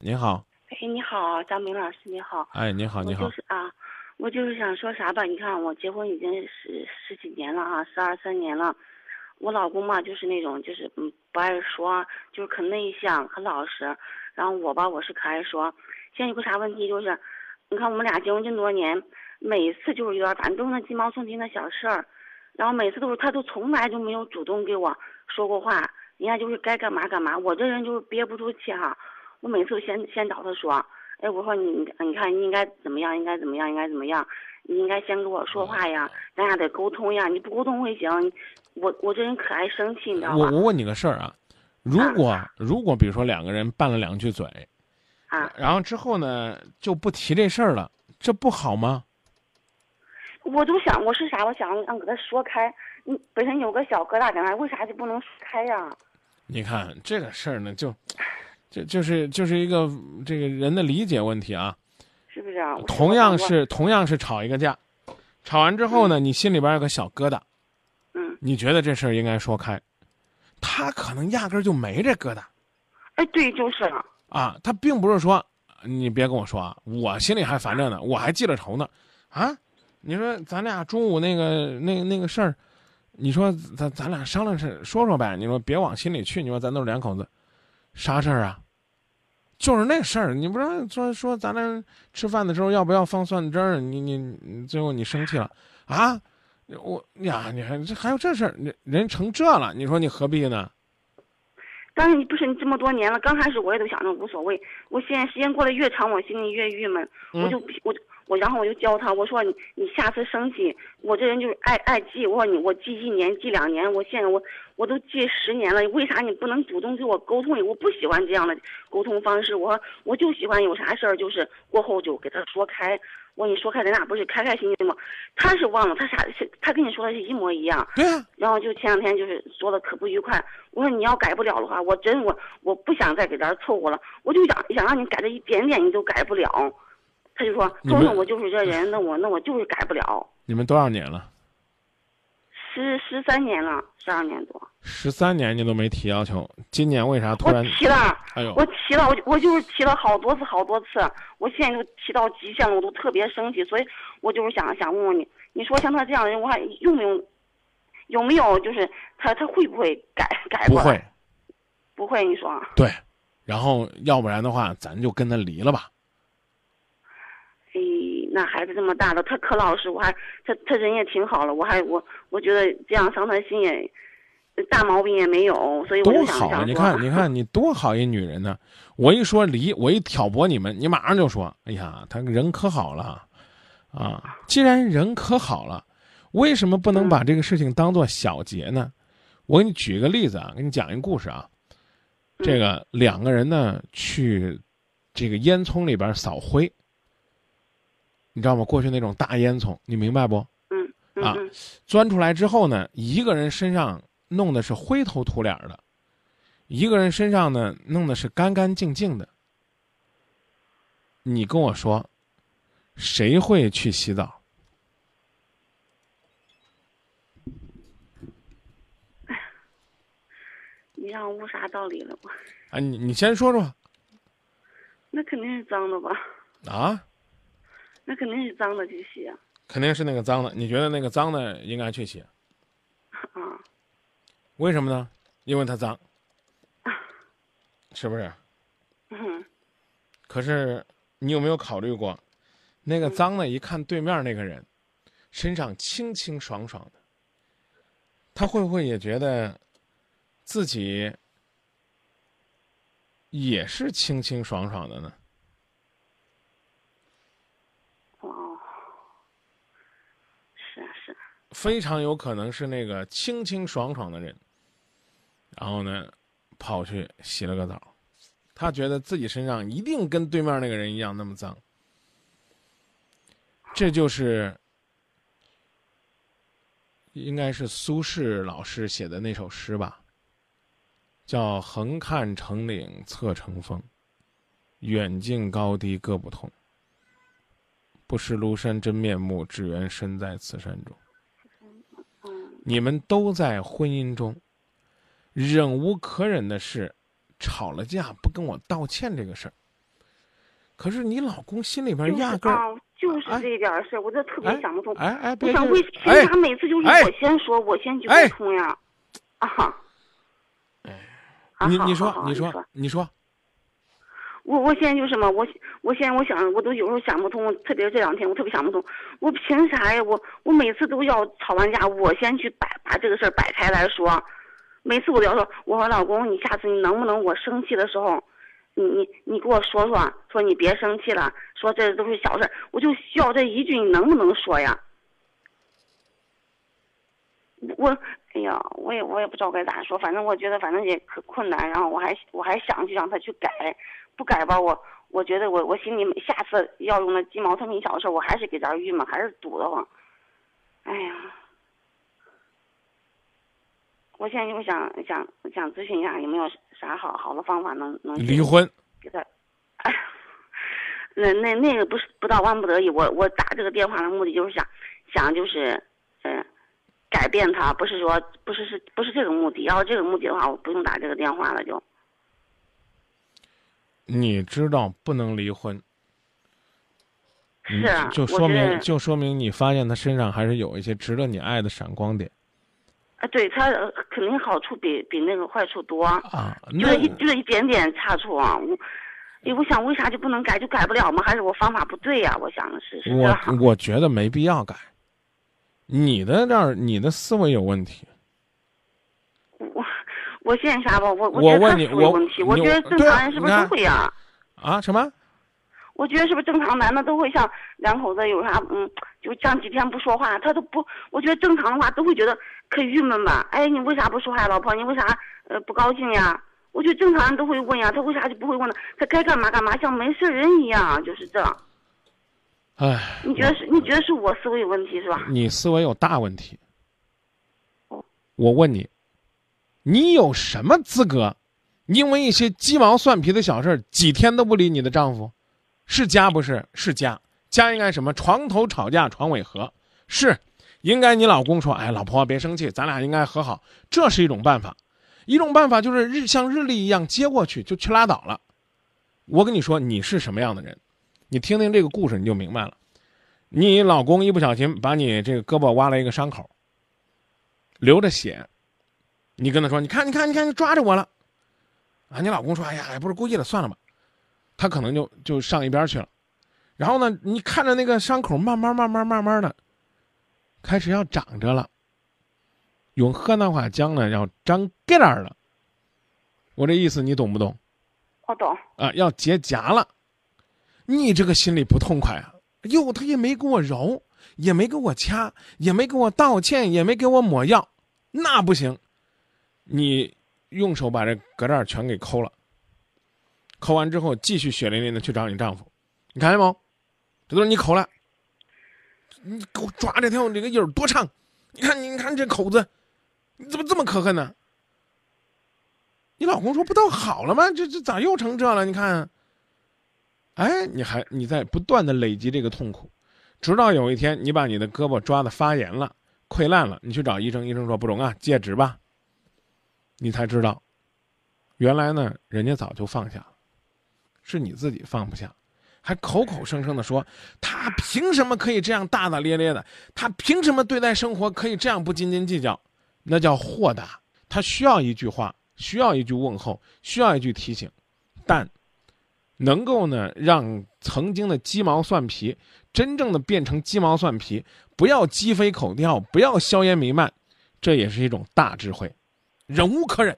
您好，哎，你好，张明老师，你好。哎，你好，我您好就，是啊，我就是想说啥吧？你看，我结婚已经十十几年了啊，十二三年了。我老公嘛，就是那种就是嗯不爱说，就是可内向，很老实。然后我吧，我是可爱说。现在有个啥问题就是，你看我们俩结婚这么多年，每次就是有点反正都是那鸡毛蒜皮的小事儿，然后每次都是他都从来就没有主动给我说过话，人家就是该干嘛干嘛。我这人就是憋不住气哈、我每次都先先找他说，哎，我说你你看你应该怎么样，应该怎么样，应该怎么样，你应该先跟我说话呀，咱俩得沟通呀，你不沟通会行。我我这人可爱生气，你知道吗？我我问你个事儿啊，如果如果比如说两个人拌了两句嘴，啊，然后之后呢就不提这事儿了，这不好吗？我都想我是啥，我想让给他说开。你本身有个小疙瘩在那，为啥就不能说开呀？你看这个事儿呢，就就就是就是一个这个人的理解问题啊。是不是啊？同样是同样是吵一个架，吵完之后呢，你心里边有个小疙瘩，嗯，你觉得这事儿应该说开，他可能压根儿就没这疙瘩哎，对，就是了。啊，他并不是说你别跟我说啊，我心里还烦着呢，我还记着仇呢，啊，你说咱俩中午那个那个那个事儿，你说咱咱俩商量是说说呗，你说别往心里去，你说咱都是两口子，啥事儿啊？就是那事儿，你不是说说咱俩吃饭的时候要不要放蒜汁儿？你你你最后你生气了啊？我呀，你还这还有这事儿，人人成这了，你说你何必呢？但是你不是你这么多年了，刚开始我也都想着无所谓，我现在时间过得越长，我心里越郁闷，嗯我就我就我然后我就教他，我说你你下次生气，我这人就是爱爱记，我说你我记一年记两年，我现在我我都记十年了，为啥你不能主动跟我沟通？我不喜欢这样的沟通方式，我说我就喜欢有啥事儿就是过后就给他说开，我跟你说开咱俩不是开开心心吗？他是忘了他啥是他跟你说的是一模一样，对啊，然后就前两天就是说的可不愉快，我说你要改不了的话，我真我我不想再给这儿凑合了，我就想想让你改这一点点，你都改不了。他就说，你们周总，我就是这人，那我那我就是改不了。你们多少年了？十十三年了，十二年多，十三年你都没提要求，今年为啥突我然？提了，哎呦我，提了，我我就是提了好多次好多次，我现在都提到极限了，我都特别生气，所以我就是想想问问你，你说像他这样的人，我还用不用？有没有就是他他会不会改改过来？不会，不会，你说？对，然后要不然的话，咱就跟他离了吧。哎，那孩子这么大了，他可老实，我还他他人也挺好了，我还我我觉得这样伤他心也大毛病也没有，所以我多就想好啊！想，你看，你看你多好一女人呢！我一说离，我一挑拨你们，你马上就说：“哎呀，他人可好了，啊！既然人可好了，为什么不能把这个事情当做小节呢？”我给你举一个例子啊，给你讲一个故事啊。这个两个人呢去这个烟囱里边扫灰，你知道吗？过去那种大烟囱，你明白不？嗯嗯啊嗯钻出来之后呢，一个人身上弄的是灰头土脸的，一个人身上呢弄的是干干净净的。你跟我说，谁会去洗澡？你让我悟啥道理了吧？啊，你你先说说那肯定是脏的吧？啊，那肯定是脏的去洗啊！肯定是那个脏的。你觉得那个脏的应该去洗？啊，为什么呢？因为它脏，是不是？嗯，可是你有没有考虑过，那个脏的，一看对面那个人身上清清爽爽的，他会不会也觉得自己也是清清爽爽的呢？哦，是啊是啊，非常有可能是那个清清爽爽的人，然后呢，跑去洗了个澡，他觉得自己身上一定跟对面那个人一样那么脏。这就是应该是苏轼老师写的那首诗吧，叫“横看成岭侧成峰，远近高低各不同。不识庐山真面目，只缘身在此山中。”嗯你们都在婚姻中，忍无可忍的是，吵了架不跟我道歉这个事儿，可是你老公心里边压根儿，就是这点事儿，我这特别想不通。哎哎，我想为凭啥每次就是我先说，我先去沟通呀？啊哈。你你说你说你说，我我现在就什么，我我现在我想，我都有时候想不通，特别是这两天，我特别想不通，我凭啥呀？我我每次都要吵完架，我先去摆把这个事儿摆开来说，每次我都要说，我说老公，你下次你能不能我生气的时候，你你你给我说说，说你别生气了，说这都是小事，我就需要这一句，你能不能说呀？我。哎呀，我也我也不知道该咋说，反正我觉得反正也可困难，然后我还我还想去让他去改，不改吧，我我觉得我我心里下次要用那鸡毛蒜皮小事，我还是给这儿郁闷，还是堵得慌。哎呀，我现在就想想想咨询一下，有没有啥好好的方法能能离婚？给他，哎，那那那个不是不到万不得已，我我打这个电话的目的就是想想就是嗯。改变他不是说不是是不是这个目的，要这个目的的话，我不用打这个电话了就。你知道不能离婚，是就说明就说明你发现他身上还是有一些值得你爱的闪光点。啊，对他肯定好处比比那个坏处多啊，就一就一点点差处啊，我，哎，我想为啥就不能改，就改不了吗？还是我方法不对呀？我想是是我我觉得没必要改。你的这儿，你的思维有问题。我我现在啥吧？我我觉得问你，我问题，我觉得正常人是不是都会呀？啊？什么？我觉得是不是正常男的都会像两口子有啥嗯，就像几天不说话，他都不。我觉得正常的话都会觉得可郁闷吧？哎，你为啥不说话，老婆？你为啥呃不高兴呀？我觉得正常人都会问呀，他为啥就不会问呢？他该干嘛干嘛，像没事人一样，就是这。唉，你觉得是？你觉得是我思维有问题是吧？你思维有大问题。我问你，你有什么资格，因为一些鸡毛蒜皮的小事儿几天都不理你的丈夫？是家不是？是家。家应该什么？床头吵架床尾和。是，应该你老公说：“哎，老婆别生气，咱俩应该和好。”这是一种办法。一种办法就是日像日历一样接过去就去拉倒了。我跟你说，你是什么样的人？你听听这个故事，你就明白了。你老公一不小心把你这个胳膊挖了一个伤口，流着血。你跟他说：“你看，你看，你看，你抓着我了。”啊，你老公说：“哎呀，也不是故意的，算了吧。”他可能就就上一边去了。然后呢，你看着那个伤口慢慢、慢慢、慢慢的开始要长着了。用河南话讲呢，要长疙瘩了。我这意思你懂不懂？我懂。啊，要结痂了。你这个心里不痛快啊！哟，他也没给我揉，也没给我掐，也没给我道歉，也没给我抹药，那不行。你用手把这疙瘩全给抠了，抠完之后继续血淋淋的去找你丈夫。你看见没？这都是你抠了。你给我抓这条这个印儿多长？你看，你看这口子，你怎么这么可恨呢？你老公说不都好了吗？这这咋又成这了？你看。哎，你还你在不断的累积这个痛苦，直到有一天你把你的胳膊抓的发炎了、溃烂了，你去找医生，医生说不中啊，戒指吧。你才知道，原来呢，人家早就放下了，是你自己放不下，还口口声声的说他凭什么可以这样大大咧咧的，他凭什么对待生活可以这样不斤斤计较，那叫豁达。他需要一句话，需要一句问候，需要一句提醒，但。能够呢，让曾经的鸡毛蒜皮真正的变成鸡毛蒜皮，不要鸡飞狗跳，不要硝烟弥漫，这也是一种大智慧。忍无可忍，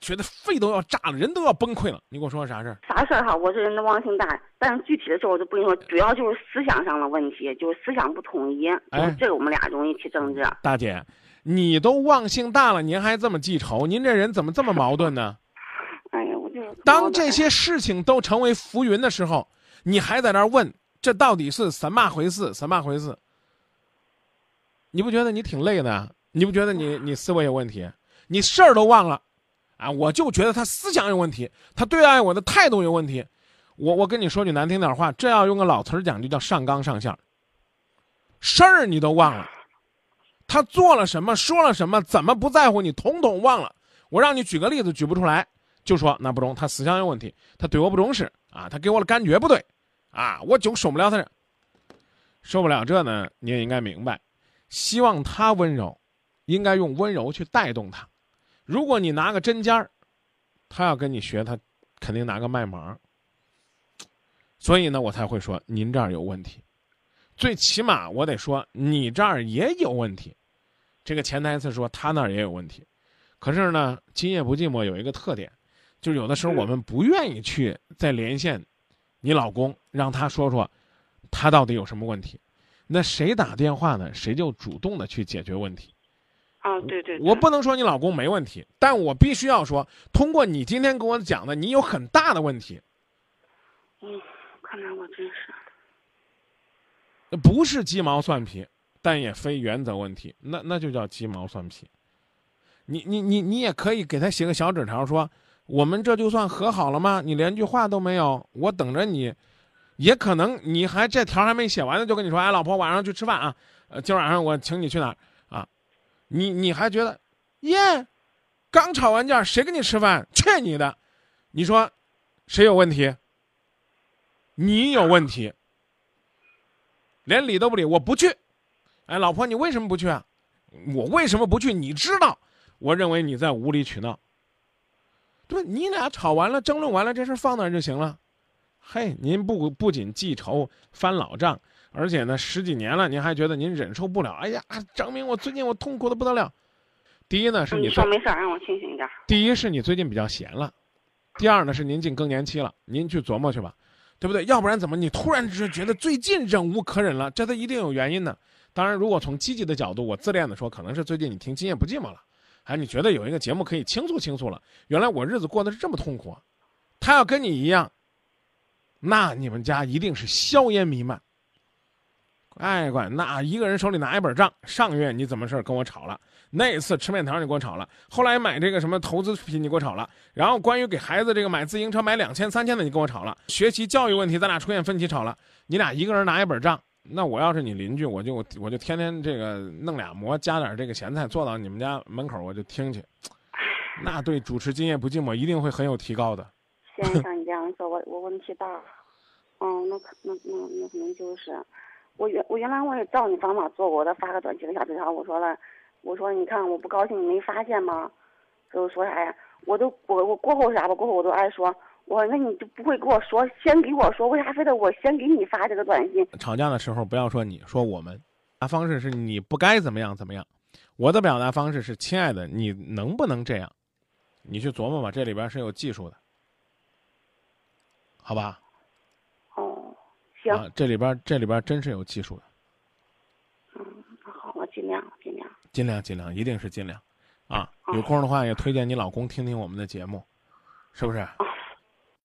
觉得肺都要炸了，人都要崩溃了。你给我说啥事儿？啥事儿哈？我这人的忘性大，但是具体的事儿我就不跟你说。主要就是思想上的问题，就是思想不统一，就是这个我们俩容易起争执。大姐，你都忘性大了，您还这么记仇？您这人怎么这么矛盾呢？当这些事情都成为浮云的时候，你还在那问这到底是什么回事？什么回事？你不觉得你挺累的？你不觉得你你思维有问题？你事儿都忘了，啊！我就觉得他思想有问题，他对待我的态度有问题。我我跟你说句难听点话，这要用个老词儿讲，就叫上纲上线。事儿你都忘了，他做了什么，说了什么，怎么不在乎你，统统忘了。我让你举个例子，举不出来。就说那不中，他思想有问题，他对我不重视，啊，他给我的感觉不对，啊，我就受不了他这，受不了这呢，你也应该明白，希望他温柔，应该用温柔去带动他。如果你拿个针尖儿，他要跟你学，他肯定拿个麦芒。所以呢，我才会说您这儿有问题，最起码我得说你这儿也有问题。这个潜台词说他那儿也有问题，可是呢，今夜不寂寞有一个特点，就是有的时候我们不愿意去再连线你老公，让他说说他到底有什么问题。那谁打电话呢？谁就主动的去解决问题。啊，对对，我不能说你老公没问题，但我必须要说，通过你今天跟我讲的，你有很大的问题。嗯，看来我真是，不是鸡毛蒜皮，但也非原则问题，那那就叫鸡毛蒜皮。你你你你也可以给他写个小纸条，说我们这就算和好了吗？你连句话都没有，我等着你。也可能你还这条还没写完呢，就跟你说，哎，老婆晚上去吃饭啊，呃，今晚上我请你去哪儿啊。你你还觉得，耶，刚吵完架，谁跟你吃饭？去你的！你说，谁有问题？你有问题，连理都不理，我不去。哎，老婆，你为什么不去啊？我为什么不去？你知道，我认为你在无理取闹。对，你俩吵完了，争论完了，这事放那儿就行了。嘿，您不不仅记仇翻老账。而且呢，十几年了，您还觉得您忍受不了？哎呀，张明，我最近我痛苦的不得了。第一呢，是你说没事让我清醒一点。第一是你最近比较闲了，第二呢是您进更年期了，您去琢磨去吧，对不对？要不然怎么你突然是觉得最近忍无可忍了？这都一定有原因的。当然，如果从积极的角度，我自恋的说，可能是最近你听《今夜不寂寞》了，哎，你觉得有一个节目可以倾诉倾诉了。原来我日子过得是这么痛苦，他要跟你一样，那你们家一定是硝烟弥漫。哎，管那一个人手里拿一本账，上月你怎么事跟我吵了？那次吃面条你跟我吵了，后来买这个什么投资品你给我吵了，然后关于给孩子这个买自行车买两千三千的你跟我吵了，学习教育问题咱俩出现分歧吵了，你俩一个人拿一本账，那我要是你邻居，我就我就天天这个弄俩馍加点这个咸菜坐到你们家门口我就听去，那对主持今夜不寂寞一定会很有提高的。先生，你这样说，我我问题大，嗯，那可那那那可能就是。我原我原来我也照你方法做，我的发个短信给小纸条，我说了，我说你看我不高兴，你没发现吗？就说啥呀？我都我我过后啥吧，过后我都爱说，我那你就不会跟我说，先给我说，为啥非得我先给你发这个短信？吵架的时候不要说你说我们，表达方式是你不该怎么样怎么样，我的表达方式是亲爱的，你能不能这样？你去琢磨吧，这里边是有技术的，好吧？哦行，这里边这里边真是有技术的。嗯，好，我尽量尽量。尽量尽量，一定是尽量，啊，有空的话也推荐你老公听听我们的节目，是不是？